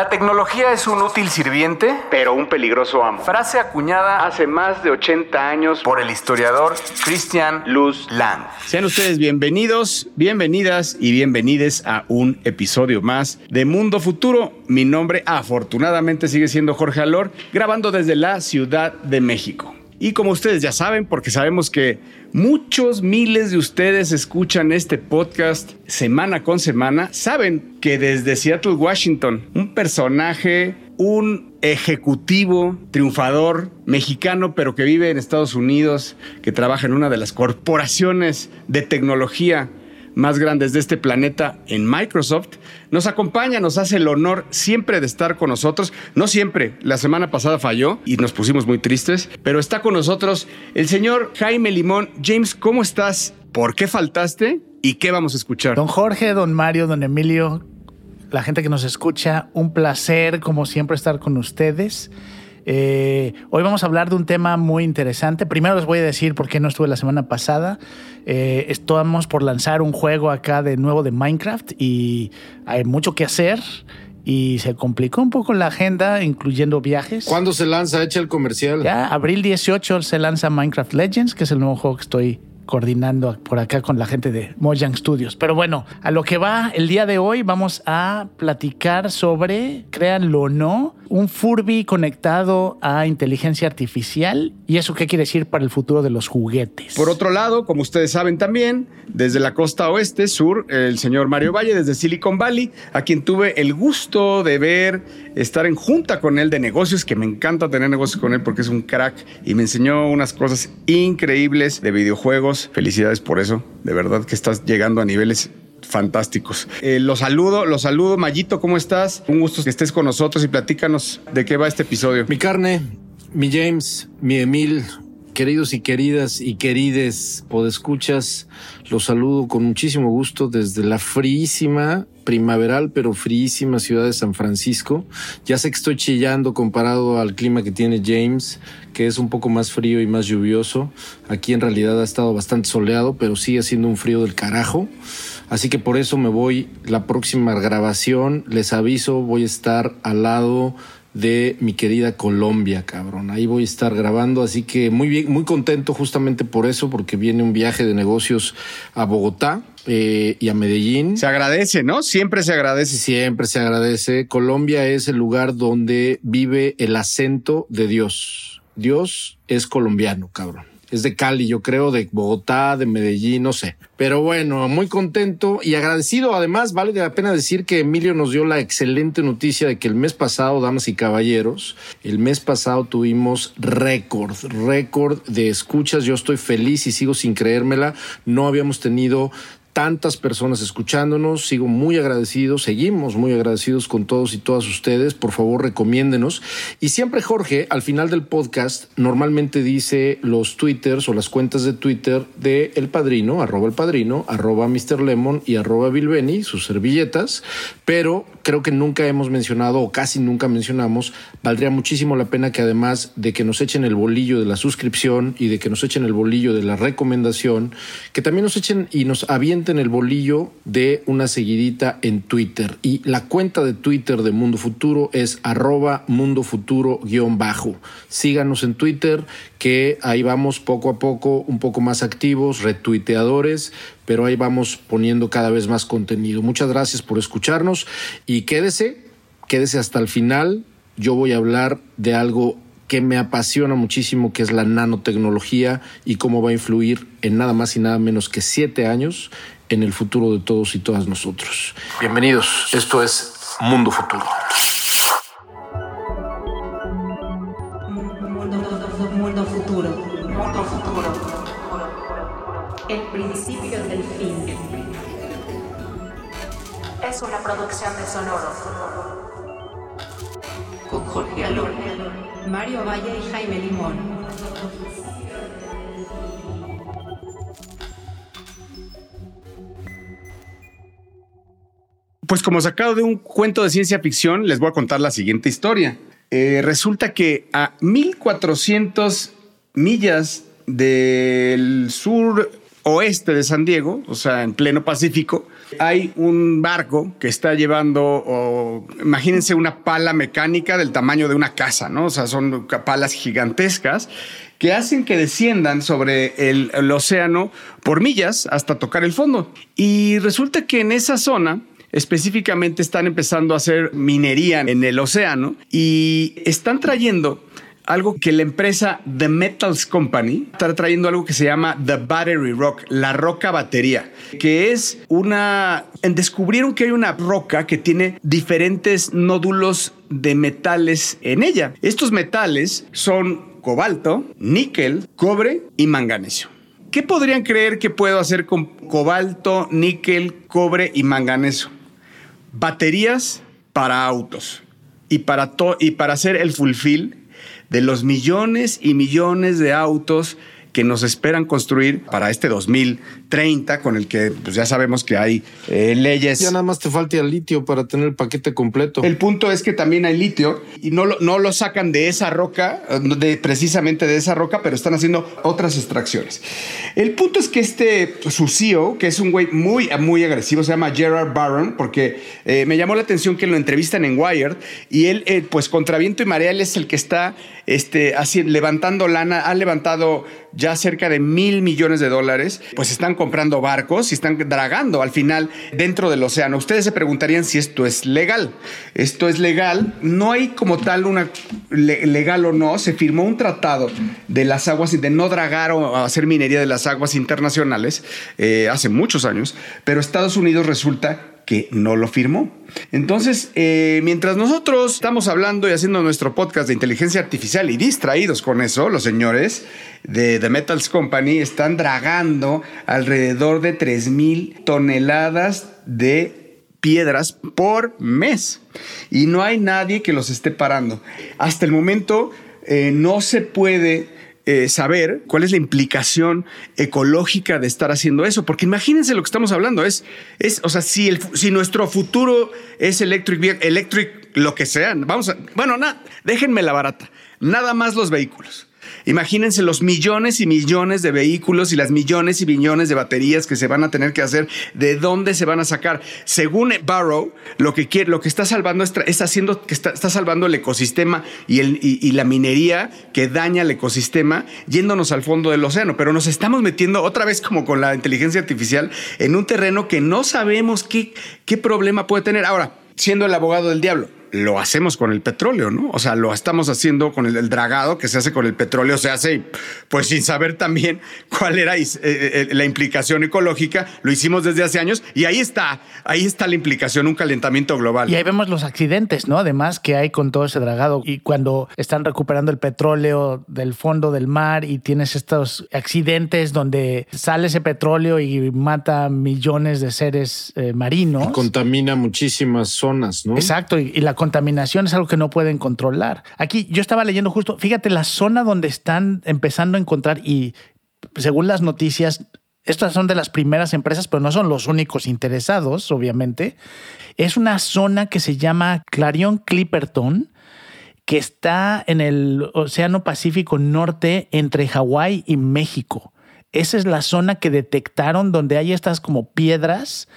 La tecnología es un útil sirviente, pero un peligroso amo. Frase acuñada hace más de 80 años por el historiador Christian Luz Lang. Sean ustedes bienvenidos, bienvenidas y bienvenides a un episodio más de Mundo Futuro. Mi nombre afortunadamente sigue siendo Jorge Alor, grabando desde la Ciudad de México. Y como ustedes ya saben, porque sabemos que muchos miles de ustedes escuchan este podcast semana con semana, saben que desde Seattle, Washington, un personaje, un ejecutivo, triunfador, mexicano, pero que vive en Estados Unidos, que trabaja en una de las corporaciones de tecnología más grandes de este planeta en Microsoft, nos acompaña, nos hace el honor siempre de estar con nosotros. No siempre, la semana pasada falló y nos pusimos muy tristes, pero está con nosotros el señor Jaime Limón. James, ¿cómo estás? ¿Por qué faltaste? ¿Y qué vamos a escuchar? Don Jorge, don Mario, don Emilio, la gente que nos escucha, un placer como siempre estar con ustedes. Eh, hoy vamos a hablar de un tema muy interesante. Primero les voy a decir por qué no estuve la semana pasada. Eh, estamos por lanzar un juego acá de nuevo de Minecraft y hay mucho que hacer y se complicó un poco la agenda, incluyendo viajes. ¿Cuándo se lanza? Echa el comercial. Ya, abril 18 se lanza Minecraft Legends, que es el nuevo juego que estoy coordinando por acá con la gente de Mojang Studios. Pero bueno, a lo que va el día de hoy vamos a platicar sobre, créanlo o no, un Furby conectado a inteligencia artificial. ¿Y eso qué quiere decir para el futuro de los juguetes? Por otro lado, como ustedes saben también, desde la costa oeste, sur, el señor Mario Valle, desde Silicon Valley, a quien tuve el gusto de ver, estar en junta con él de negocios, que me encanta tener negocios con él porque es un crack y me enseñó unas cosas increíbles de videojuegos. Felicidades por eso, de verdad que estás llegando a niveles fantásticos. Eh, los saludo, los saludo. Mayito, ¿cómo estás? Un gusto que estés con nosotros y platícanos de qué va este episodio. Mi carne, mi James, mi Emil, queridos y queridas y querides podescuchas, los saludo con muchísimo gusto desde la fríísima, primaveral pero fríísima ciudad de San Francisco. Ya sé que estoy chillando comparado al clima que tiene James, que es un poco más frío y más lluvioso. Aquí en realidad ha estado bastante soleado, pero sigue siendo un frío del carajo. Así que por eso me voy la próxima grabación. Les aviso, voy a estar al lado de mi querida Colombia, cabrón. Ahí voy a estar grabando, así que muy bien, muy contento justamente por eso, porque viene un viaje de negocios a Bogotá eh, y a Medellín. Se agradece, ¿no? Siempre se agradece. Siempre se agradece. Colombia es el lugar donde vive el acento de Dios. Dios es colombiano, cabrón es de Cali, yo creo, de Bogotá, de Medellín, no sé. Pero bueno, muy contento y agradecido. Además, vale la pena decir que Emilio nos dio la excelente noticia de que el mes pasado, damas y caballeros, el mes pasado tuvimos récord, récord de escuchas. Yo estoy feliz y sigo sin creérmela. No habíamos tenido tantas personas escuchándonos. Sigo muy agradecido, seguimos muy agradecidos con todos y todas ustedes. Por favor, recomiéndenos. Y siempre Jorge, al final del podcast, normalmente dice los twitters o las cuentas de Twitter de El Padrino, arroba El Padrino, arroba Mr. Lemon y arroba Bilbeni, sus servilletas. Pero creo que nunca hemos mencionado o casi nunca mencionamos, valdría muchísimo la pena que además de que nos echen el bolillo de la suscripción y de que nos echen el bolillo de la recomendación, que también nos echen y nos avienten el bolillo de una seguidita en Twitter. Y la cuenta de Twitter de Mundo Futuro es arroba Mundo Futuro guion bajo. Síganos en Twitter, que ahí vamos poco a poco, un poco más activos, retuiteadores, pero ahí vamos poniendo cada vez más contenido. Muchas gracias por escucharnos y quédese, quédese hasta el final. Yo voy a hablar de algo que me apasiona muchísimo, que es la nanotecnología y cómo va a influir en nada más y nada menos que siete años en el futuro de todos y todas nosotros. Bienvenidos, esto es Mundo Futuro. Mundo, futuro. Mundo futuro. El principio del fin. Es una producción de Sonoro. Con Jorge Alor, Mario Valle y Jaime Limón. Pues como sacado de un cuento de ciencia ficción, les voy a contar la siguiente historia. Eh, resulta que a 1400 millas del sur oeste de San Diego, o sea, en pleno Pacífico, hay un barco que está llevando, o, imagínense una pala mecánica del tamaño de una casa, ¿no? O sea, son palas gigantescas que hacen que desciendan sobre el, el océano por millas hasta tocar el fondo. Y resulta que en esa zona específicamente están empezando a hacer minería en el océano y están trayendo algo que la empresa The Metals Company está trayendo algo que se llama The Battery Rock, la roca batería, que es una... Descubrieron que hay una roca que tiene diferentes nódulos de metales en ella. Estos metales son cobalto, níquel, cobre y manganesio. ¿Qué podrían creer que puedo hacer con cobalto, níquel, cobre y manganeso? Baterías para autos y para, y para hacer el fulfill de los millones y millones de autos que nos esperan construir para este 2030, con el que pues, ya sabemos que hay eh, leyes. Ya nada más te falta el litio para tener el paquete completo. El punto es que también hay litio y no lo, no lo sacan de esa roca, de, precisamente de esa roca, pero están haciendo otras extracciones. El punto es que este, su CEO, que es un güey muy, muy agresivo, se llama Gerard Barron, porque eh, me llamó la atención que lo entrevistan en Wired y él, eh, pues contra viento y marea, él es el que está este, así, levantando lana, ha levantado ya cerca de mil millones de dólares, pues están comprando barcos y están dragando al final dentro del océano. Ustedes se preguntarían si esto es legal. Esto es legal. No hay como tal una legal o no. Se firmó un tratado de las aguas y de no dragar o hacer minería de las aguas internacionales eh, hace muchos años, pero Estados Unidos resulta que no lo firmó. Entonces, eh, mientras nosotros estamos hablando y haciendo nuestro podcast de inteligencia artificial y distraídos con eso, los señores de The Metals Company están dragando alrededor de 3 mil toneladas de piedras por mes y no hay nadie que los esté parando. Hasta el momento eh, no se puede eh, saber cuál es la implicación ecológica de estar haciendo eso. Porque imagínense lo que estamos hablando. Es, es o sea, si, el, si nuestro futuro es electric, electric, lo que sea, vamos a, bueno, nada, déjenme la barata. Nada más los vehículos. Imagínense los millones y millones de vehículos y las millones y millones de baterías que se van a tener que hacer, de dónde se van a sacar. Según Barrow, lo que quiere, lo que está salvando es, haciendo que está, salvando el ecosistema y, la minería que daña el ecosistema, yéndonos al fondo del océano. Pero nos estamos metiendo otra vez, como con la inteligencia artificial, en un terreno que no sabemos qué problema puede tener. Ahora, siendo el abogado del diablo lo hacemos con el petróleo, ¿no? O sea, lo estamos haciendo con el, dragado que se hace con el petróleo, se hace pues sin saber también cuál era eh, eh, la implicación ecológica, lo hicimos desde hace años y ahí está, ahí está la implicación, un calentamiento global. Y ahí vemos los accidentes, ¿no? Además que hay con todo ese dragado y cuando están recuperando el petróleo del fondo del mar y tienes estos accidentes donde sale ese petróleo y mata millones de seres eh, marinos. Y contamina muchísimas zonas, ¿no? Exacto, y, y la contaminación es algo que no pueden controlar. Aquí yo estaba leyendo justo, fíjate, la zona donde están empezando a encontrar y según las noticias, estas son de las primeras empresas, pero no son los únicos interesados, obviamente. Es una zona que se llama Clarion Clipperton, que está en el Océano Pacífico Norte entre Hawái y México. Esa es la zona que detectaron donde hay estas como piedras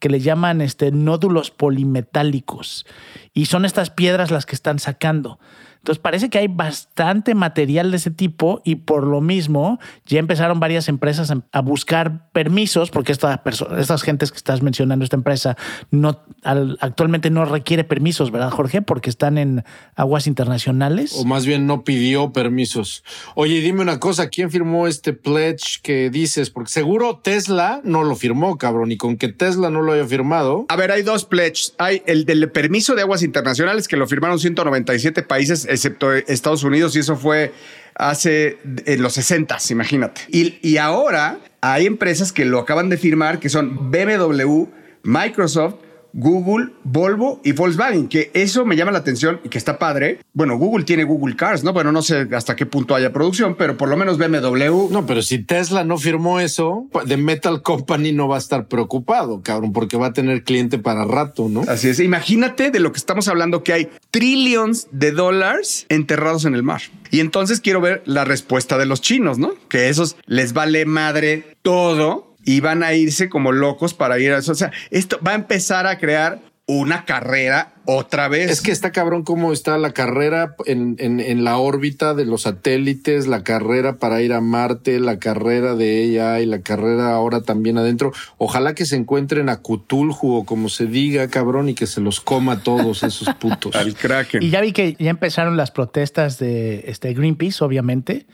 que le llaman este, nódulos polimetálicos. Y son estas piedras las que están sacando. Entonces parece que hay bastante material de ese tipo y por lo mismo ya empezaron varias empresas a buscar permisos, porque esta estas gentes que estás mencionando, esta empresa, no, actualmente no requiere permisos, ¿verdad, Jorge? Porque están en aguas internacionales. O más bien no pidió permisos. Oye, dime una cosa, ¿quién firmó este pledge que dices? Porque seguro Tesla no lo firmó, cabrón, y con que Tesla no lo haya firmado. A ver, hay dos pledges. Hay el del permiso de aguas internacionales que lo firmaron 197 países excepto Estados Unidos, y eso fue hace en los 60, imagínate. Y, y ahora hay empresas que lo acaban de firmar, que son BMW, Microsoft, Google, Volvo y Volkswagen, que eso me llama la atención y que está padre. Bueno, Google tiene Google Cars, ¿no? Bueno, no sé hasta qué punto haya producción, pero por lo menos BMW. No, pero si Tesla no firmó eso, The Metal Company no va a estar preocupado, cabrón, porque va a tener cliente para rato, ¿no? Así es. Imagínate de lo que estamos hablando, que hay trillones de dólares enterrados en el mar. Y entonces quiero ver la respuesta de los chinos, ¿no? Que esos les vale madre todo y van a irse como locos para ir a eso. O sea, esto va a empezar a crear una carrera otra vez. Es que está cabrón cómo está la carrera en, en, en, la órbita de los satélites, la carrera para ir a Marte, la carrera de ella y la carrera ahora también adentro. Ojalá que se encuentren a Cthulhu o como se diga, cabrón, y que se los coma todos esos putos. Al Kraken. Y ya vi que ya empezaron las protestas de este Greenpeace, obviamente.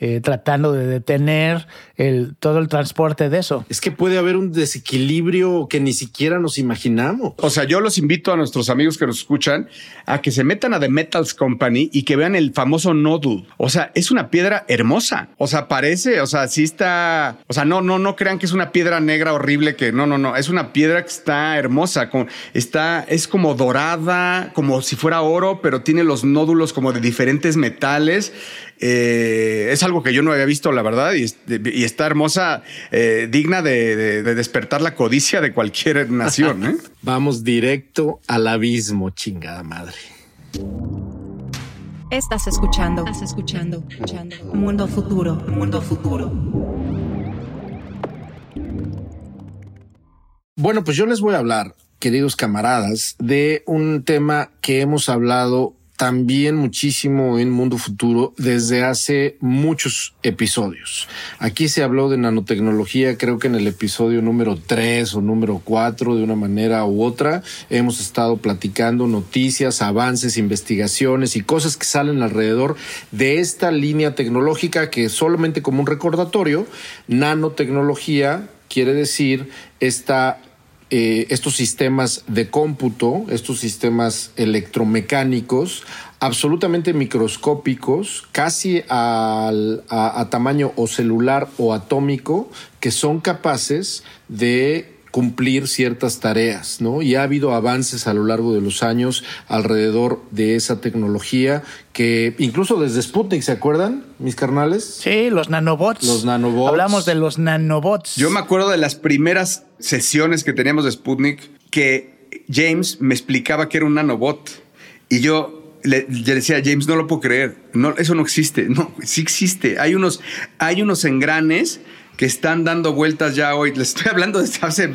Eh, tratando de detener el, todo el transporte de eso. Es que puede haber un desequilibrio que ni siquiera nos imaginamos. O sea, yo los invito a nuestros amigos que nos escuchan a que se metan a The Metals Company y que vean el famoso Nodul. O sea, es una piedra hermosa. O sea, parece, o sea, sí está, o sea, no, no, no crean que es una piedra negra horrible que no, no, no, es una piedra que está hermosa, con, está, es como dorada, como si fuera oro, pero tiene los nódulos como de diferentes metales. Eh, es algo que yo no había visto, la verdad, y, y está hermosa, eh, digna de, de, de, despertar la codicia de cualquier nación. ¿eh? Vamos directo al abismo, chingada madre. Estás escuchando, estás escuchando, escuchando. Mundo futuro, mundo futuro. Bueno, pues yo les voy a hablar, queridos camaradas, de un tema que hemos hablado también muchísimo en Mundo Futuro desde hace muchos episodios. Aquí se habló de nanotecnología, creo que en el episodio número 3 o número 4, de una manera u otra, hemos estado platicando noticias, avances, investigaciones y cosas que salen alrededor de esta línea tecnológica que solamente como un recordatorio, nanotecnología quiere decir esta eh, estos sistemas de cómputo, estos sistemas electromecánicos, absolutamente microscópicos, casi al, a, a tamaño o celular o atómico, que son capaces de cumplir ciertas tareas, ¿no? Y ha habido avances a lo largo de los años alrededor de esa tecnología que incluso desde Sputnik, ¿se acuerdan, mis carnales? Sí, los nanobots. Los nanobots. Hablamos de los nanobots. Yo me acuerdo de las primeras sesiones que teníamos de Sputnik que James me explicaba que era un nanobot y yo le, le, decía a James, no lo puedo creer, no, eso no existe, no, sí existe, hay unos, hay unos engranes que están dando vueltas ya hoy. Les estoy hablando desde hace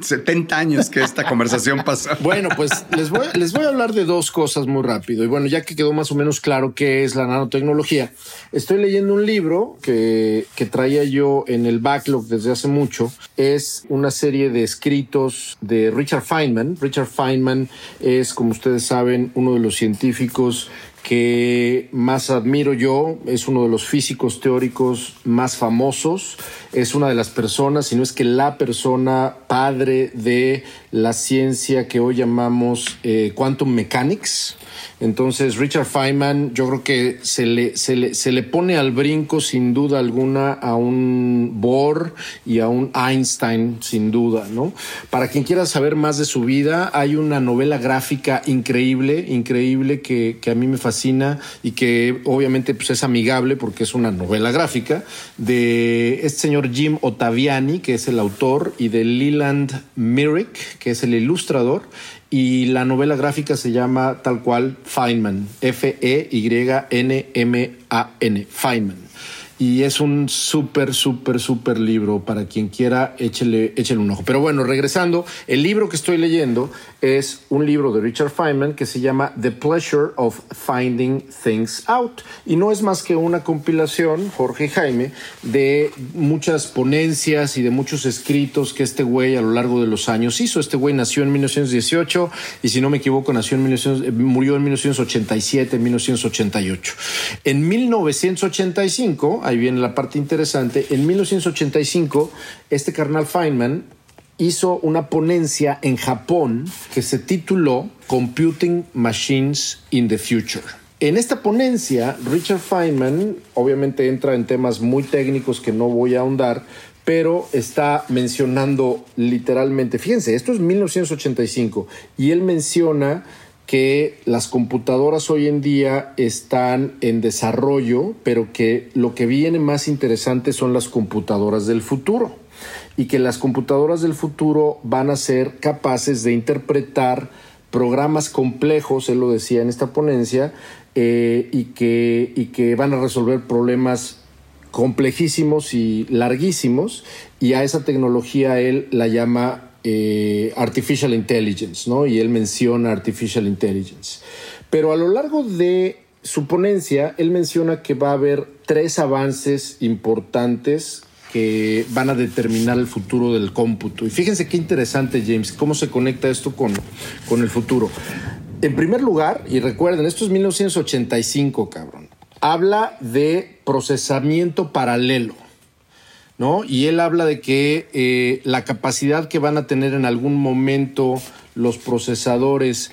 70 años que esta conversación pasó. Bueno, pues les voy, les voy a hablar de dos cosas muy rápido. Y bueno, ya que quedó más o menos claro qué es la nanotecnología, estoy leyendo un libro que, que traía yo en el backlog desde hace mucho. Es una serie de escritos de Richard Feynman. Richard Feynman es, como ustedes saben, uno de los científicos que más admiro yo, es uno de los físicos teóricos más famosos, es una de las personas, si no es que la persona padre de la ciencia que hoy llamamos eh, quantum mechanics. Entonces, Richard Feynman, yo creo que se le, se, le, se le pone al brinco sin duda alguna a un Bohr y a un Einstein, sin duda, ¿no? Para quien quiera saber más de su vida, hay una novela gráfica increíble, increíble que, que a mí me fascina y que obviamente pues, es amigable porque es una novela gráfica de este señor Jim Ottaviani, que es el autor, y de Leland Merrick, que es el ilustrador y la novela gráfica se llama tal cual Feynman, F-E-Y-N-M-A-N, Feynman. Y es un súper, súper, súper libro. Para quien quiera, échele, un ojo. Pero bueno, regresando, el libro que estoy leyendo es un libro de Richard Feynman que se llama The Pleasure of Finding Things Out. Y no es más que una compilación, Jorge Jaime, de muchas ponencias y de muchos escritos que este güey a lo largo de los años hizo. Este güey nació en 1918 y si no me equivoco, nació en 1900, murió en 1987, en 1988. En 1985, ahí viene la parte interesante, en 1985, este carnal Feynman hizo una ponencia en Japón que se tituló Computing Machines in the Future. En esta ponencia, Richard Feynman obviamente entra en temas muy técnicos que no voy a ahondar, pero está mencionando literalmente, fíjense, esto es 1985, y él menciona que las computadoras hoy en día están en desarrollo, pero que lo que viene más interesante son las computadoras del futuro. Y que las computadoras del futuro van a ser capaces de interpretar programas complejos, él lo decía en esta ponencia, eh, y, que, y que van a resolver problemas complejísimos y larguísimos, y a esa tecnología él la llama eh, Artificial Intelligence, ¿no? Y él menciona Artificial Intelligence. Pero a lo largo de su ponencia, él menciona que va a haber tres avances importantes que van a determinar el futuro del cómputo. Y fíjense qué interesante, James, cómo se conecta esto con, con el futuro. En primer lugar, y recuerden, esto es 1985, cabrón, habla de procesamiento paralelo. Y él habla de que eh, la capacidad que van a tener en algún momento los procesadores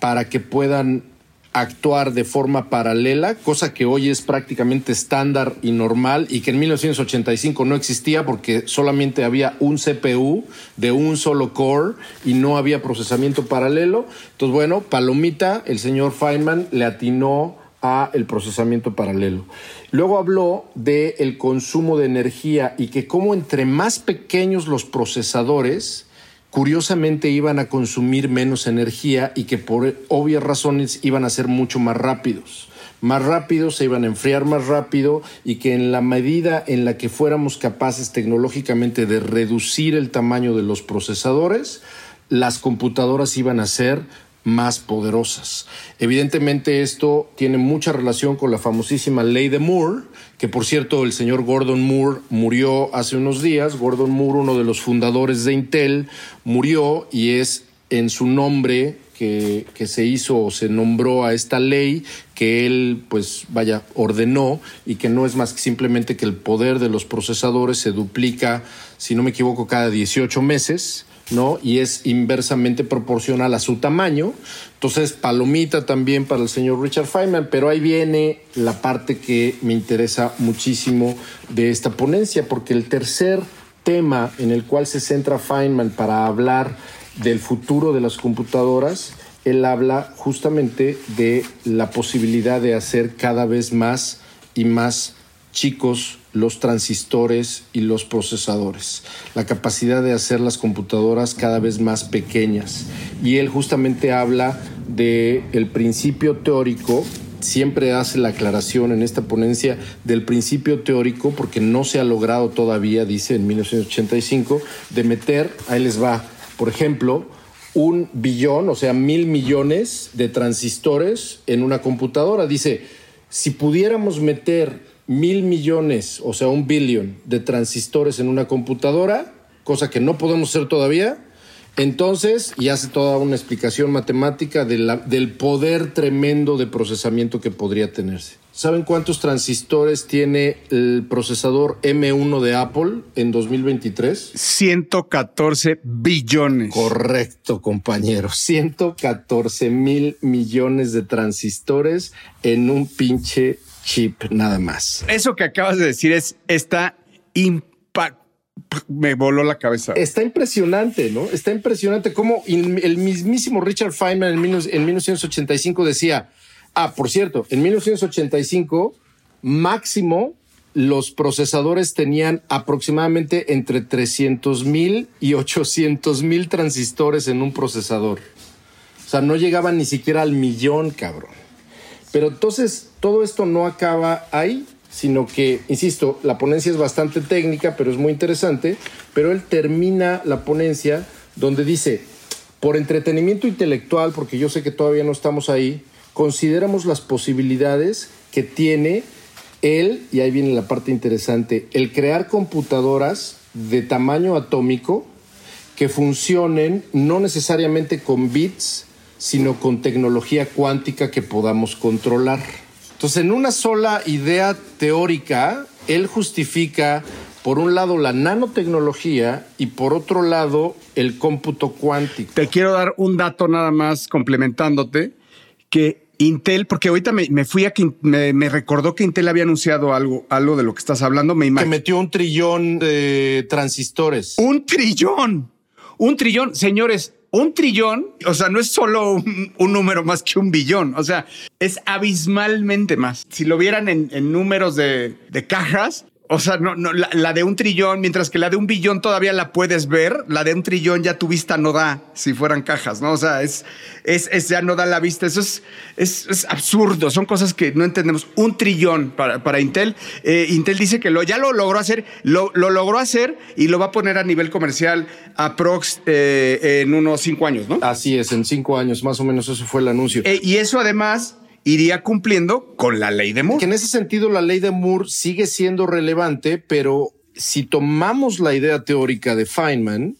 para que puedan actuar de forma paralela, cosa que hoy es prácticamente estándar y normal y que en 1985 no existía porque solamente había un CPU de un solo core y no había procesamiento paralelo. Entonces, bueno, Palomita, el señor Feynman le atinó a el procesamiento paralelo. Luego habló de el consumo de energía y que como entre más pequeños los procesadores, curiosamente iban a consumir menos energía y que por obvias razones iban a ser mucho más rápidos. Más rápidos, se iban a enfriar más rápido y que en la medida en la que fuéramos capaces tecnológicamente de reducir el tamaño de los procesadores, las computadoras iban a ser más poderosas. Evidentemente esto tiene mucha relación con la famosísima ley de Moore, que por cierto el señor Gordon Moore murió hace unos días. Gordon Moore, uno de los fundadores de Intel, murió y es en su nombre que, que, se hizo o se nombró a esta ley que él, pues vaya, ordenó y que no es más que simplemente que el poder de los procesadores se duplica, si no me equivoco, cada 18 meses ¿no? Y es inversamente proporcional a su tamaño. Entonces, palomita también para el señor Richard Feynman, pero ahí viene la parte que me interesa muchísimo de esta ponencia, porque el tercer tema en el cual se centra Feynman para hablar del futuro de las computadoras, él habla justamente de la posibilidad de hacer cada vez más y más chicos los transistores y los procesadores, la capacidad de hacer las computadoras cada vez más pequeñas. Y él justamente habla de el principio teórico siempre hace la aclaración en esta ponencia del principio teórico, porque no se ha logrado todavía, dice en 1985, de meter, ahí les va, por ejemplo, un billón, o sea, mil millones de transistores en una computadora. Dice, si pudiéramos meter mil millones, o sea, un billón de transistores en una computadora, cosa que no podemos hacer todavía, entonces, y hace toda una explicación matemática de la, del poder tremendo de procesamiento que podría tenerse. ¿Saben cuántos transistores tiene el procesador M1 de Apple en 2023? 114 billones. Correcto, compañero. 114 mil millones de transistores en un pinche chip nada más. Eso que acabas de decir es esta impact me voló la cabeza. Está impresionante, ¿no? Está impresionante cómo el mismísimo Richard Feynman en, 1985 decía, ah, por cierto, en 1985 máximo los procesadores tenían aproximadamente entre 300 mil y 800 mil transistores en un procesador. O sea, no llegaban ni siquiera al millón, cabrón. Pero entonces todo esto no acaba ahí, sino que, insisto, la ponencia es bastante técnica, pero es muy interesante, pero él termina la ponencia donde dice, por entretenimiento intelectual, porque yo sé que todavía no estamos ahí, consideramos las posibilidades que tiene él, y ahí viene la parte interesante, el crear computadoras de tamaño atómico que funcionen no necesariamente con bits, sino con tecnología cuántica que podamos controlar. Entonces, en una sola idea teórica, él justifica, por un lado, la nanotecnología y por otro lado, el cómputo cuántico. Te quiero dar un dato nada más complementándote, que Intel, porque ahorita me, me fui a que me, me, recordó que Intel había anunciado algo, algo de lo que estás hablando. Me Que metió un trillón de transistores. Un trillón. Un trillón. Señores, un trillón, o sea, no es solo un, número más que un billón, o sea, es abismalmente más. Si lo vieran en, números de, cajas, o sea, no, no la, la, de un trillón, mientras que la de un billón todavía la puedes ver, la de un trillón ya tu vista no da si fueran cajas, ¿no? O sea, es, es, es ya no da la vista. Eso es, es, es, absurdo. Son cosas que no entendemos. Un trillón para, para Intel. Eh, Intel dice que lo, ya lo logró hacer, lo, lo, logró hacer y lo va a poner a nivel comercial aprox eh, en unos cinco años, ¿no? Así es, en cinco años, más o menos eso fue el anuncio. Eh, y eso además iría cumpliendo con la ley de Moore. Que en ese sentido la ley de Moore sigue siendo relevante, pero si tomamos la idea teórica de Feynman,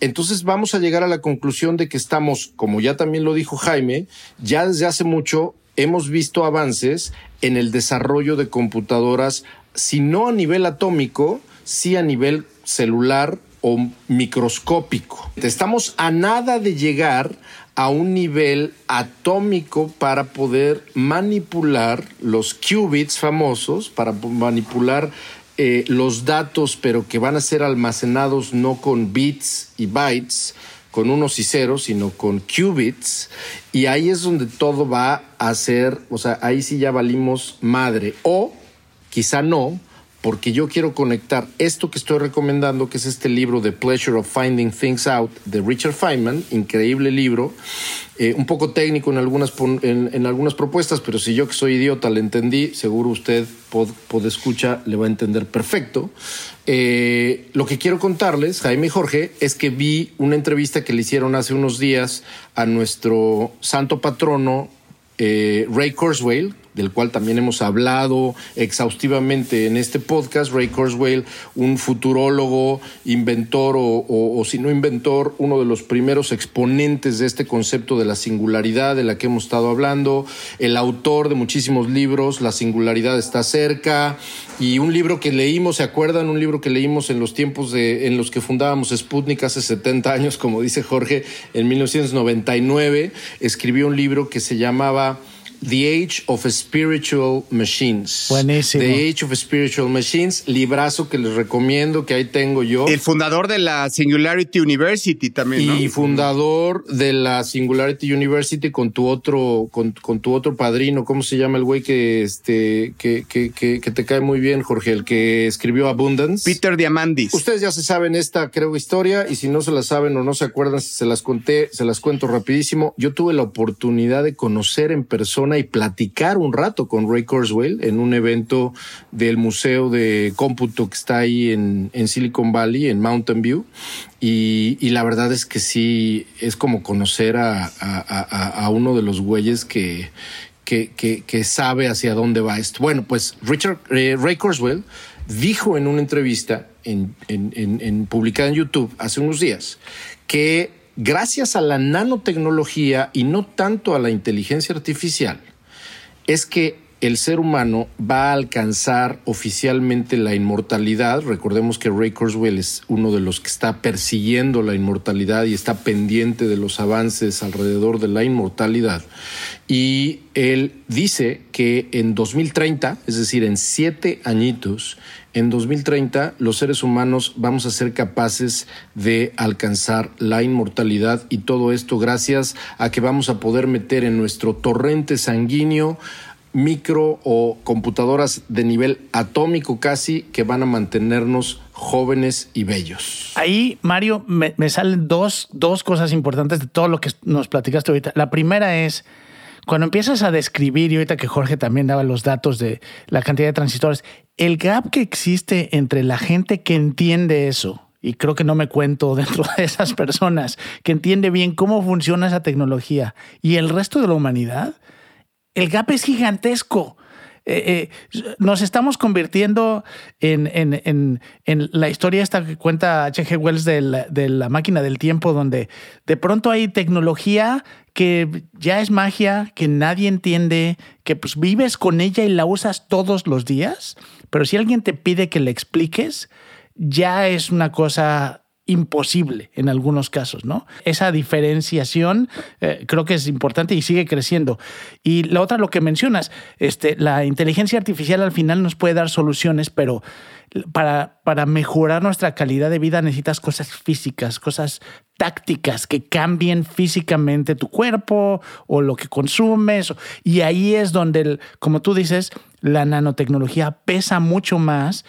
entonces vamos a llegar a la conclusión de que estamos, como ya también lo dijo Jaime, ya desde hace mucho hemos visto avances en el desarrollo de computadoras, si no a nivel atómico, sí a nivel celular o microscópico. Estamos a nada de llegar a un nivel atómico para poder manipular los qubits famosos, para manipular eh, los datos, pero que van a ser almacenados no con bits y bytes, con unos y ceros, sino con qubits. Y ahí es donde todo va a ser, o sea, ahí sí ya valimos madre. O quizá no, porque yo quiero conectar esto que estoy recomendando, que es este libro The Pleasure of Finding Things Out de Richard Feynman, increíble libro, eh, un poco técnico en algunas, en, algunas propuestas, pero si yo que soy idiota le entendí, seguro usted, pod, pod escucha, le va a entender perfecto. Eh, lo que quiero contarles, Jaime y Jorge, es que vi una entrevista que le hicieron hace unos días a nuestro santo patrono, eh, Ray Kurzweil, del cual también hemos hablado exhaustivamente en este podcast, Ray Kurzweil, un futurólogo, inventor o, o, si no inventor, uno de los primeros exponentes de este concepto de la singularidad de la que hemos estado hablando, el autor de muchísimos libros, La singularidad está cerca, y un libro que leímos, ¿se acuerdan? Un libro que leímos en los tiempos de, en los que fundábamos Sputnik hace 70 años, como dice Jorge, en 1999, escribió un libro que se llamaba The Age of Spiritual Machines. Buenísimo. The Age of Spiritual Machines, librazo que les recomiendo, que ahí tengo yo. El fundador de la Singularity University también, ¿no? Y fundador de la Singularity University con tu otro, con, con tu otro padrino, ¿cómo se llama el güey que, este, que, que, que, que, te cae muy bien, Jorge, el que escribió Abundance? Peter Diamandis. Ustedes ya se saben esta, creo, historia, y si no se la saben o no se acuerdan, se las conté, se las cuento rapidísimo. Yo tuve la oportunidad de conocer en persona y platicar un rato con Ray Kurzweil en un evento del Museo de Cómputo que está ahí en, en Silicon Valley, en Mountain View. Y, y, la verdad es que sí, es como conocer a, a, a, a uno de los güeyes que, que, que, que, sabe hacia dónde va esto. Bueno, pues Richard eh, Ray Kurzweil dijo en una entrevista en, en, en, en publicada en YouTube hace unos días que gracias a la nanotecnología y no tanto a la inteligencia artificial, es que el ser humano va a alcanzar oficialmente la inmortalidad. Recordemos que Ray Kurzweil es uno de los que está persiguiendo la inmortalidad y está pendiente de los avances alrededor de la inmortalidad. Y él dice que en 2030, es decir, en siete añitos, en 2030 los seres humanos vamos a ser capaces de alcanzar la inmortalidad y todo esto gracias a que vamos a poder meter en nuestro torrente sanguíneo micro o computadoras de nivel atómico casi que van a mantenernos jóvenes y bellos. Ahí, Mario, me, salen dos, dos cosas importantes de todo lo que nos platicaste ahorita. La primera es, cuando empiezas a describir, y ahorita que Jorge también daba los datos de la cantidad de transistores, el gap que existe entre la gente que entiende eso, y creo que no me cuento dentro de esas personas, que entiende bien cómo funciona esa tecnología, y el resto de la humanidad, el gap es gigantesco. Eh, eh, nos estamos convirtiendo en, en, en, en, la historia esta que cuenta H.G. Wells de la, de la, máquina del tiempo, donde de pronto hay tecnología que ya es magia, que nadie entiende, que pues vives con ella y la usas todos los días, pero si alguien te pide que le expliques, ya es una cosa imposible en algunos casos, ¿no? Esa diferenciación eh, creo que es importante y sigue creciendo. Y la otra, lo que mencionas, este, la inteligencia artificial al final nos puede dar soluciones, pero para, para mejorar nuestra calidad de vida necesitas cosas físicas, cosas tácticas que cambien físicamente tu cuerpo o lo que consumes. Y ahí es donde, como tú dices, la nanotecnología pesa mucho más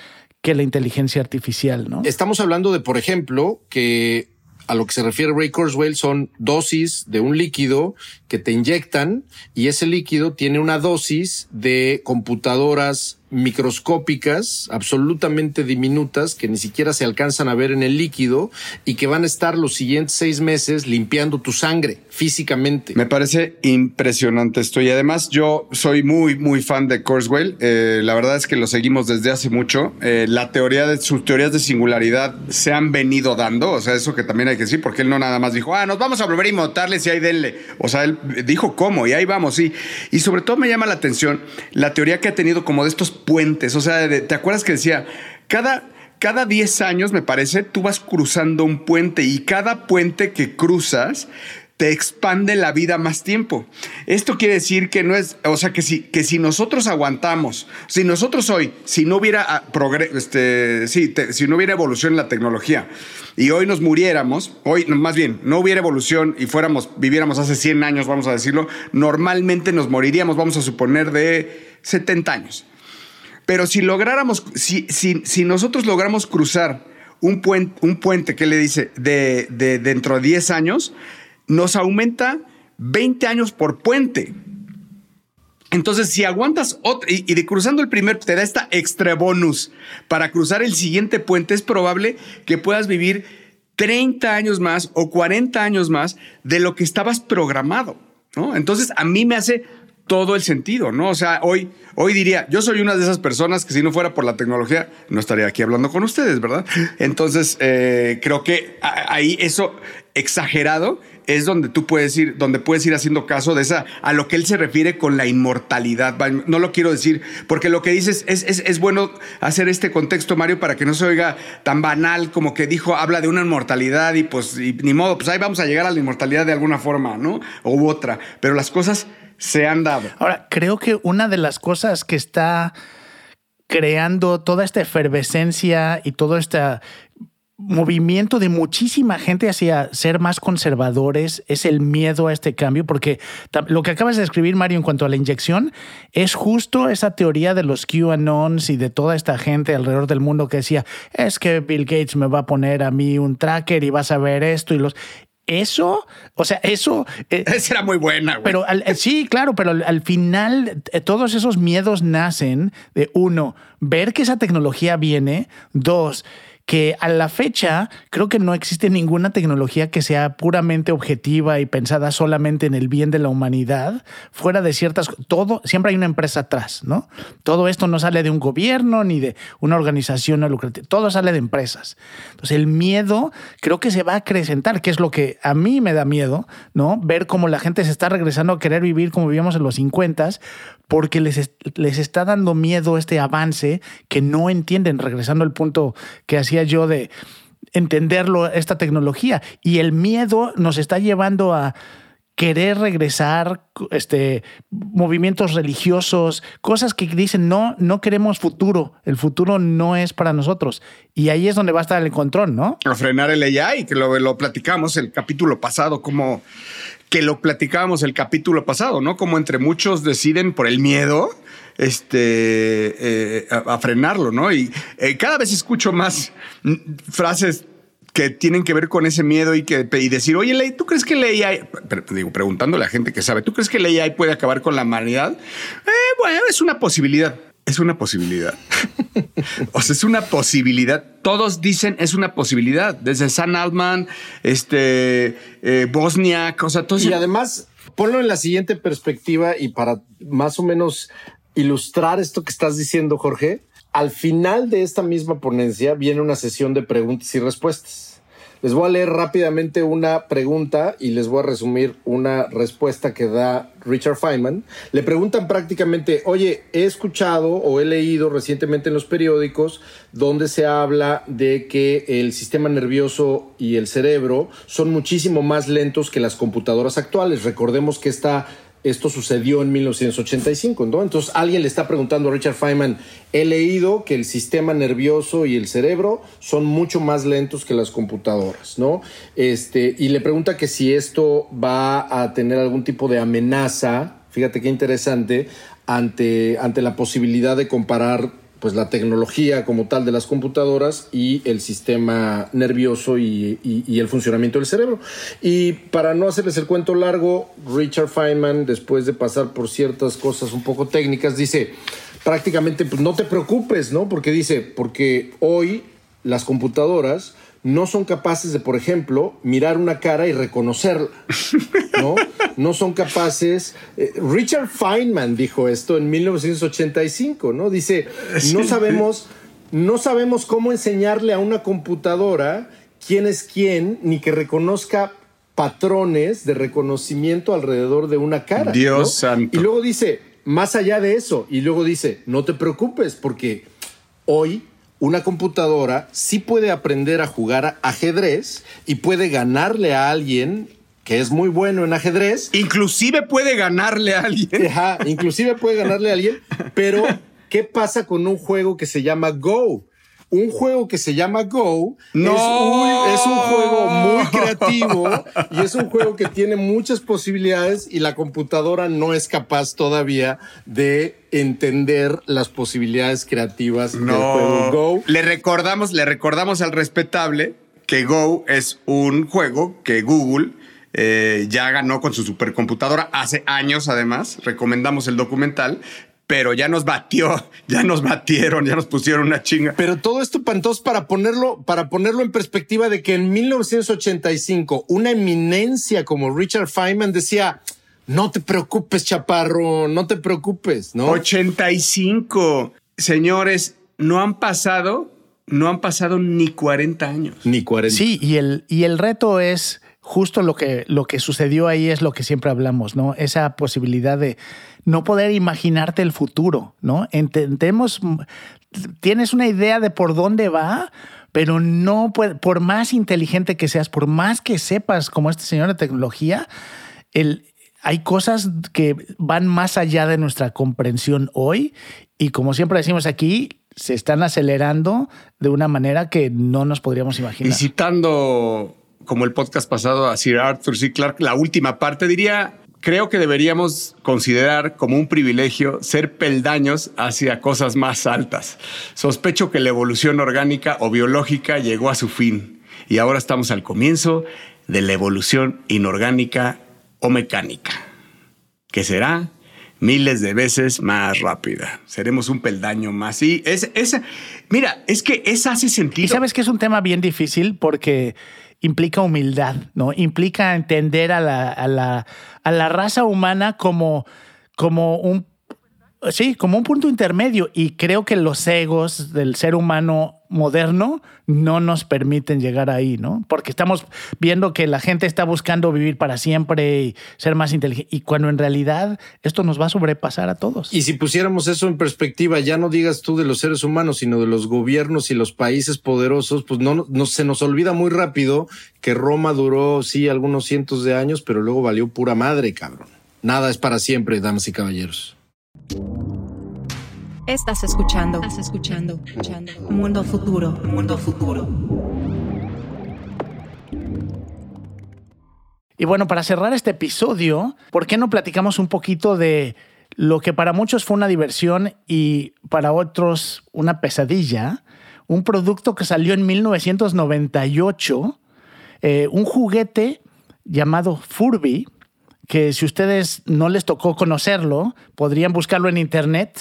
que la inteligencia artificial, ¿no? Estamos hablando de, por ejemplo, que a lo que se refiere Ray Kurzweil son dosis de un líquido que te inyectan y ese líquido tiene una dosis de computadoras microscópicas, absolutamente diminutas, que ni siquiera se alcanzan a ver en el líquido y que van a estar los siguientes seis meses limpiando tu sangre físicamente. Me parece impresionante esto y además yo soy muy, muy fan de Kurzweil. Eh, la verdad es que lo seguimos desde hace mucho. Eh, la teoría de sus teorías de singularidad se han venido dando, o sea, eso que también hay que decir, porque él no nada más dijo, ah, nos vamos a volver a inmotarles y ahí denle. O sea, él dijo cómo y ahí vamos, sí. Y sobre todo me llama la atención la teoría que ha tenido como de estos puentes. O sea, ¿te acuerdas que decía, cada, cada 10 años, me parece, tú vas cruzando un puente y cada puente que cruzas te expande la vida más tiempo. Esto quiere decir que no es, o sea, que si, que si nosotros aguantamos, si nosotros hoy, si no hubiera ah, este, si no hubiera evolución en la tecnología y hoy nos muriéramos, hoy más bien, no hubiera evolución y fuéramos, viviéramos hace 100 años, vamos a decirlo, normalmente nos moriríamos, vamos a suponer, de 70 años. Pero si lográramos, si, si, nosotros logramos cruzar un puente, un puente le dice de, dentro de 10 años, nos aumenta 20 años por puente. Entonces, si aguantas otro, y, de cruzando el primer, te da esta extra bonus para cruzar el siguiente puente, es probable que puedas vivir 30 años más o 40 años más de lo que estabas programado. ¿no? Entonces, a mí me hace todo el sentido, ¿no? O sea, hoy, hoy diría, yo soy una de esas personas que si no fuera por la tecnología, no estaría aquí hablando con ustedes, ¿verdad? Entonces, eh, creo que ahí eso exagerado es donde tú puedes ir, donde puedes ir haciendo caso de esa, a lo que él se refiere con la inmortalidad. No lo quiero decir, porque lo que dices es, es, es bueno hacer este contexto, Mario, para que no se oiga tan banal como que dijo, habla de una inmortalidad y pues, ni modo, pues ahí vamos a llegar a la inmortalidad de alguna forma, ¿no? U otra. Pero las cosas se han dado. Ahora, creo que una de las cosas que está creando toda esta efervescencia y todo este movimiento de muchísima gente hacia ser más conservadores es el miedo a este cambio, porque lo que acabas de escribir, Mario, en cuanto a la inyección, es justo esa teoría de los QAnons y de toda esta gente alrededor del mundo que decía, es que Bill Gates me va a poner a mí un tracker y vas a ver esto y los eso, o sea, eso... Eh, Esa era muy buena. Pero eh, sí, claro, pero al, final eh, todos esos miedos nacen de uno, ver que esa tecnología viene, dos, que a la fecha creo que no existe ninguna tecnología que sea puramente objetiva y pensada solamente en el bien de la humanidad, fuera de ciertas... Todo, siempre hay una empresa atrás, ¿no? Todo esto no sale de un gobierno ni de una organización no lucrativa, todo sale de empresas. Entonces el miedo creo que se va a acrecentar, que es lo que a mí me da miedo, ¿no? Ver cómo la gente se está regresando a querer vivir como vivíamos en los 50 porque les, les está dando miedo este avance que no entienden, regresando al punto que hacía yo de entenderlo, esta tecnología. Y el miedo nos está llevando a querer regresar, este, movimientos religiosos, cosas que dicen, no, no queremos futuro, el futuro no es para nosotros. Y ahí es donde va a estar el control, ¿no? A frenar el AI, que lo, lo platicamos el capítulo pasado, como que lo platicábamos el capítulo pasado, ¿no? Como entre muchos deciden por el miedo este, eh, a, frenarlo, ¿no? Y eh, cada vez escucho más frases que tienen que ver con ese miedo y que y decir, oye, Ley, ¿tú crees que la AI, digo, preguntando a gente que sabe, ¿tú crees que la AI puede acabar con la humanidad? Eh, bueno, es una posibilidad. Es una posibilidad. o sea, es una posibilidad. Todos dicen es una posibilidad. Desde San Altman, este, eh, Bosnia, cosa, todo Y además, ponlo en la siguiente perspectiva y para más o menos ilustrar esto que estás diciendo, Jorge, al final de esta misma ponencia viene una sesión de preguntas y respuestas. Les voy a leer rápidamente una pregunta y les voy a resumir una respuesta que da Richard Feynman. Le preguntan prácticamente, oye, he escuchado o he leído recientemente en los periódicos donde se habla de que el sistema nervioso y el cerebro son muchísimo más lentos que las computadoras actuales. Recordemos que esta esto sucedió en 1985, ¿no? Entonces alguien le está preguntando a Richard Feynman, he leído que el sistema nervioso y el cerebro son mucho más lentos que las computadoras, ¿no? Este, y le pregunta que si esto va a tener algún tipo de amenaza, fíjate qué interesante, ante, ante la posibilidad de comparar pues la tecnología como tal de las computadoras y el sistema nervioso y, el funcionamiento del cerebro. Y para no hacerles el cuento largo, Richard Feynman, después de pasar por ciertas cosas un poco técnicas, dice prácticamente, pues no te preocupes, ¿no? Porque dice, porque hoy las computadoras no son capaces de, por ejemplo, mirar una cara y reconocerla, ¿no? No son capaces. Eh, Richard Feynman dijo esto en 1985, ¿no? Dice, no sabemos, no sabemos cómo enseñarle a una computadora quién es quién, ni que reconozca patrones de reconocimiento alrededor de una cara. Dios santo. Y luego dice, más allá de eso, y luego dice, no te preocupes, porque hoy una computadora sí puede aprender a jugar ajedrez y puede ganarle a alguien que es muy bueno en ajedrez. Inclusive puede ganarle a alguien. Ajá, inclusive puede ganarle a alguien, pero ¿qué pasa con un juego que se llama Go? Un juego que se llama Go no. es, un, juego muy creativo y es un juego que tiene muchas posibilidades y la computadora no es capaz todavía de entender las posibilidades creativas del juego Go. Le recordamos, le recordamos al respetable que Go es un juego que Google eh, ya ganó con su supercomputadora hace años, además. Recomendamos el documental pero ya nos batió, ya nos batieron, ya nos pusieron una chinga. Pero todo esto pantos para ponerlo, para ponerlo en perspectiva de que en 1985 una eminencia como Richard Feynman decía, no te preocupes, chaparro, no te preocupes, ¿no? 85. Señores, no han pasado, no han pasado ni 40 años. Ni 40. Sí, y el, y el reto es justo lo que, lo que sucedió ahí es lo que siempre hablamos, ¿no? Esa posibilidad de no poder imaginarte el futuro, ¿no? Entendemos, tienes una idea de por dónde va, pero no puede, por más inteligente que seas, por más que sepas como este señor de tecnología, el, hay cosas que van más allá de nuestra comprensión hoy y como siempre decimos aquí, se están acelerando de una manera que no nos podríamos imaginar. Y citando como el podcast pasado a Sir Arthur C. Clarke, la última parte diría creo que deberíamos considerar como un privilegio ser peldaños hacia cosas más altas. Sospecho que la evolución orgánica o biológica llegó a su fin y ahora estamos al comienzo de la evolución inorgánica o mecánica, que será miles de veces más rápida. Seremos un peldaño más. Y es, es, mira, es que esa hace sentido. Y sabes que es un tema bien difícil porque implica humildad, ¿no? Implica entender a la, a la, a la raza humana como, como un sí, como un punto intermedio. Y creo que los egos del ser humano moderno no nos permiten llegar ahí, ¿no? Porque estamos viendo que la gente está buscando vivir para siempre y ser más inteligente. Y cuando en realidad esto nos va a sobrepasar a todos. Y si pusiéramos eso en perspectiva, ya no digas tú de los seres humanos, sino de los gobiernos y los países poderosos, pues no, se nos olvida muy rápido que Roma duró, sí, algunos cientos de años, pero luego valió pura madre, cabrón. Nada es para siempre, damas y caballeros. Estás escuchando. Estás escuchando. Mundo futuro. Mundo futuro. Y bueno, para cerrar este episodio, ¿por qué no platicamos un poquito de lo que para muchos fue una diversión y para otros una pesadilla? Un producto que salió en 1998, eh, un juguete llamado Furby, que si ustedes no les tocó conocerlo, podrían buscarlo en internet.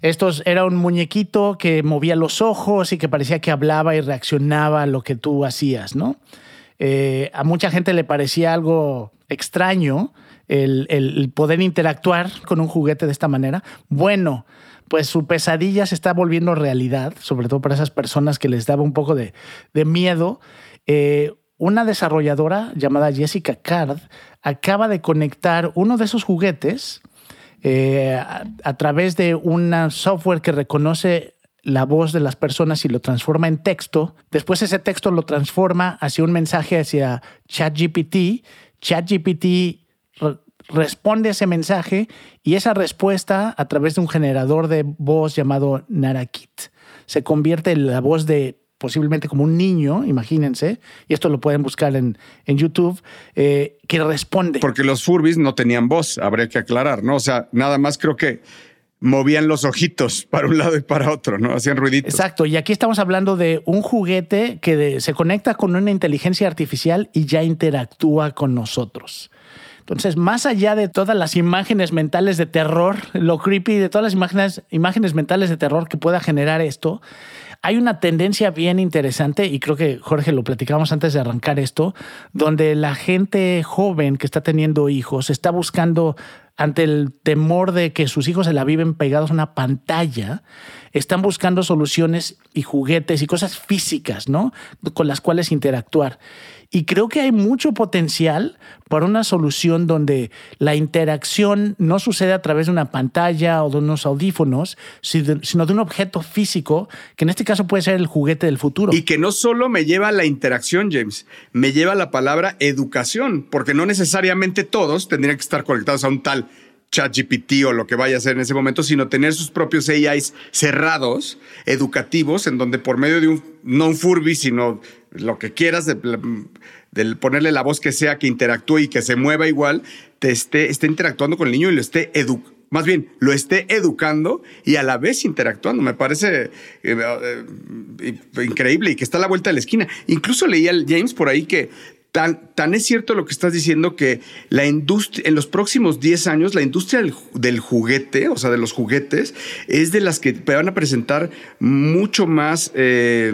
Estos era un muñequito que movía los ojos y que parecía que hablaba y reaccionaba a lo que tú hacías, ¿no? Eh, a mucha gente le parecía algo extraño el, el, poder interactuar con un juguete de esta manera. Bueno, pues su pesadilla se está volviendo realidad, sobre todo para esas personas que les daba un poco de, de miedo. eh, una desarrolladora llamada Jessica Card acaba de conectar uno de esos juguetes eh, a, través de un software que reconoce la voz de las personas y lo transforma en texto. Después ese texto lo transforma hacia un mensaje hacia ChatGPT. ChatGPT re- responde ese mensaje y esa respuesta a través de un generador de voz llamado Narakit se convierte en la voz de posiblemente como un niño, imagínense, y esto lo pueden buscar en, en YouTube, eh, que responde. Porque los Furbis no tenían voz, habría que aclarar, ¿no? O sea, nada más creo que movían los ojitos para un lado y para otro, ¿no? Hacían ruiditos. Exacto, y aquí estamos hablando de un juguete que de- se conecta con una inteligencia artificial y ya interactúa con nosotros. Entonces, más allá de todas las imágenes mentales de terror, lo creepy de todas las imágenes, imágenes mentales de terror que pueda generar esto, hay una tendencia bien interesante, y creo que Jorge lo platicamos antes de arrancar esto, donde la gente joven que está teniendo hijos está buscando ante el temor de que sus hijos se la viven pegados a una pantalla, están buscando soluciones y juguetes y cosas físicas, ¿no? Con las cuales interactuar. Y creo que hay mucho potencial para una solución donde la interacción no sucede a través de una pantalla o de unos audífonos, sino de un objeto físico, que en este caso puede ser el juguete del futuro. Y que no solo me lleva a la interacción, James, me lleva a la palabra educación, porque no necesariamente todos tendrían que estar conectados a un tal ChatGPT o lo que vaya a ser en ese momento, sino tener sus propios AIs cerrados, educativos, en donde por medio de un, no un Furby, sino lo que quieras, de, ponerle la voz que sea, que interactúe y que se mueva igual, te esté, esté interactuando con el niño y lo esté educando más bien lo esté educando y a la vez interactuando. Me parece eh, eh, increíble y que está a la vuelta de la esquina. Incluso leía el James por ahí que tan, es cierto lo que estás diciendo que la industria, en los próximos 10 años, la industria del, juguete, o sea, de los juguetes, es de las que van a presentar mucho más eh,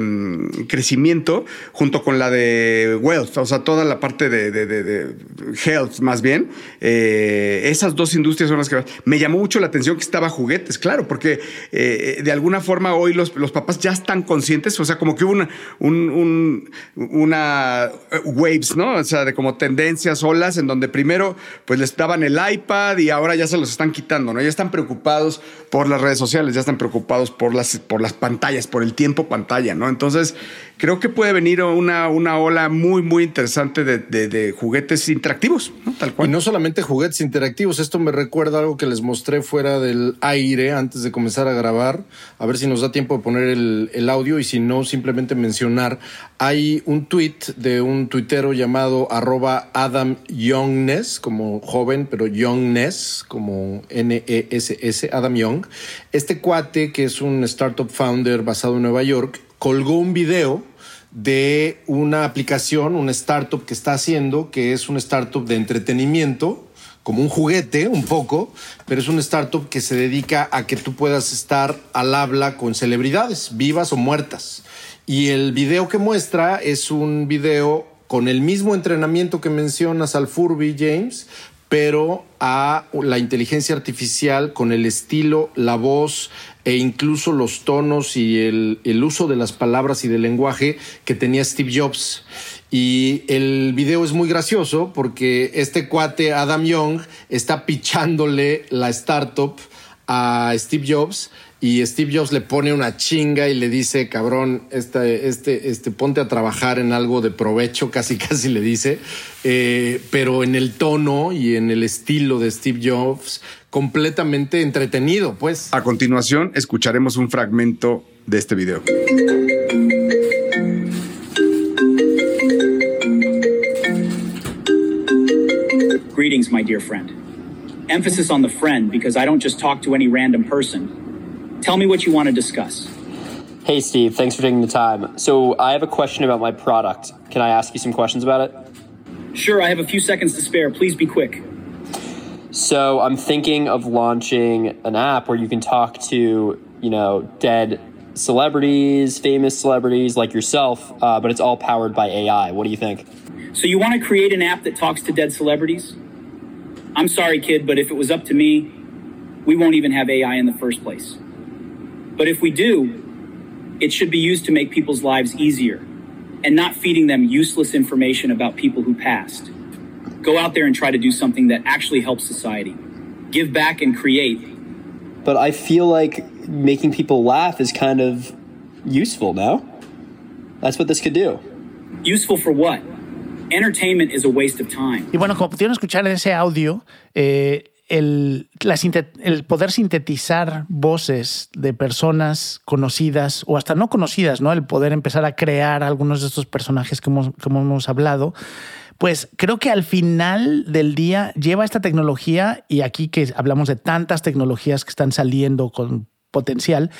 crecimiento junto con la de wealth, o sea, toda la parte de, health más bien. Eh, esas dos industrias son las que... Me llamó mucho la atención que estaba juguetes, claro, porque eh, de alguna forma hoy los, los, papás ya están conscientes, o sea, como que hubo una, un, un, una ¿no? O sea, de como tendencias, olas, en donde primero pues les daban el iPad y ahora ya se los están quitando, ¿no? Ya están preocupados por las redes sociales, ya están preocupados por las, por las pantallas, por el tiempo pantalla, ¿no? Entonces, creo que puede venir una, una ola muy, muy interesante de, de, de juguetes interactivos, ¿no? Tal cual. Y no solamente juguetes interactivos, esto me recuerda algo que les mostré fuera del aire antes de comenzar a grabar, a ver si nos da tiempo de poner el, el audio y si no, simplemente mencionar. Hay un tweet de un tuitero llamado arroba Adam Youngness, como joven, pero Youngness, como N-E-S-S, Adam Young. Este cuate, que es un startup founder basado en Nueva York, colgó un video de una aplicación, una startup que está haciendo, que es una startup de entretenimiento, como un juguete un poco, pero es una startup que se dedica a que tú puedas estar al habla con celebridades, vivas o muertas. Y el video que muestra es un video con el mismo entrenamiento que mencionas al Furby James, pero a la inteligencia artificial con el estilo, la voz e incluso los tonos y el, uso de las palabras y del lenguaje que tenía Steve Jobs. Y el video es muy gracioso porque este cuate, Adam Young, está pichándole la startup a Steve Jobs y Steve Jobs le pone una chinga y le dice, cabrón, este, este, este, ponte a trabajar en algo de provecho, casi, casi le dice, eh, pero en el tono y en el estilo de Steve Jobs, completamente entretenido, pues. A continuación, escucharemos un fragmento de este video. Greetings, my dear friend. Emphasis on the friend because I don't just talk to any random person. Tell me what you want to discuss. Hey, Steve, thanks for taking the time. So, I have a question about my product. Can I ask you some questions about it? Sure, I have a few seconds to spare. Please be quick. So, I'm thinking of launching an app where you can talk to, you know, dead celebrities, famous celebrities like yourself, uh, but it's all powered by AI. What do you think? So, you want to create an app that talks to dead celebrities? I'm sorry, kid, but if it was up to me, we won't even have AI in the first place. But if we do, it should be used to make people's lives easier, and not feeding them useless information about people who passed. Go out there and try to do something that actually helps society. Give back and create. But I feel like making people laugh is kind of useful, now. That's what this could do. Useful for what? Entertainment is a waste of time. Y bueno, como pudieron escuchar en ese audio, eh, el, poder sintetizar voces de personas conocidas o hasta no conocidas, ¿no? El poder empezar a crear algunos de estos personajes que como hemos hablado, pues creo que al final del día lleva esta tecnología, y aquí que hablamos de tantas tecnologías que están saliendo con potencial,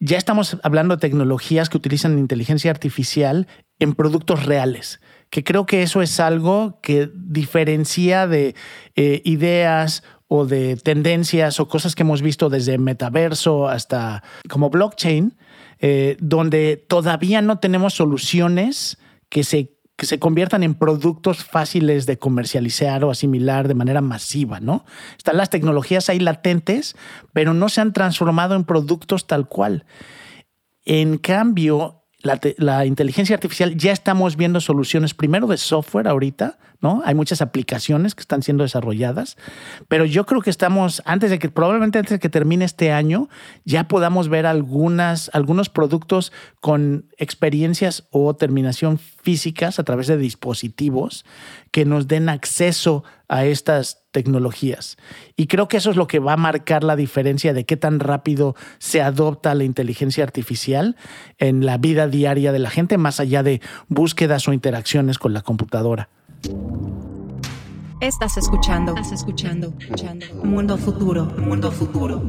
ya estamos hablando de tecnologías que utilizan inteligencia artificial en productos reales, que creo que eso es algo que diferencia de eh, ideas o de tendencias o cosas que hemos visto desde metaverso hasta como blockchain, eh, donde todavía no tenemos soluciones que se que se conviertan en productos fáciles de comercializar o asimilar de manera masiva, ¿no? Están las tecnologías ahí latentes, pero no se han transformado en productos tal cual. En cambio, la, te- la inteligencia artificial ya estamos viendo soluciones primero de software ahorita, ¿no? Hay muchas aplicaciones que están siendo desarrolladas, pero yo creo que estamos, antes de que, probablemente antes de que termine este año, ya podamos ver algunas, algunos productos con experiencias o terminación físicas a través de dispositivos que nos den acceso a estas tecnologías. Y creo que eso es lo que va a marcar la diferencia de qué tan rápido se adopta la inteligencia artificial en la vida diaria de la gente, más allá de búsquedas o interacciones con la computadora. Estás escuchando. Estás escuchando. escuchando. Mundo futuro. Mundo futuro.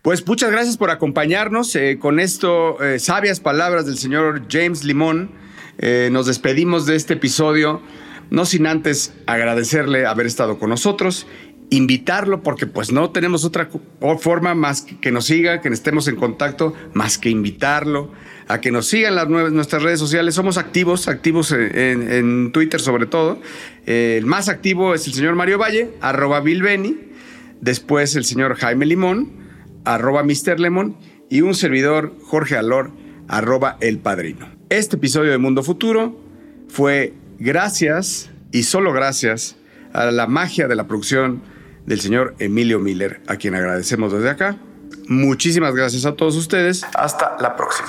Pues muchas gracias por acompañarnos. Eh, con esto, eh, sabias palabras del señor James Limón, eh, nos despedimos de este episodio, no sin antes agradecerle haber estado con nosotros, invitarlo porque pues no tenemos otra forma más que, nos siga, que estemos en contacto, más que invitarlo a que nos sigan las nuevas, nuestras redes sociales. Somos activos, activos en, Twitter sobre todo. Eh, el más activo es el señor Mario Valle, arroba Bill Benny. Después el señor Jaime Limón, arroba Mr. Lemon. Y un servidor, Jorge Alor, arroba El Padrino. Este episodio de Mundo Futuro fue gracias y solo gracias a la magia de la producción del señor Emilio Miller, a quien agradecemos desde acá. Muchísimas gracias a todos ustedes. Hasta la próxima.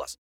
plus.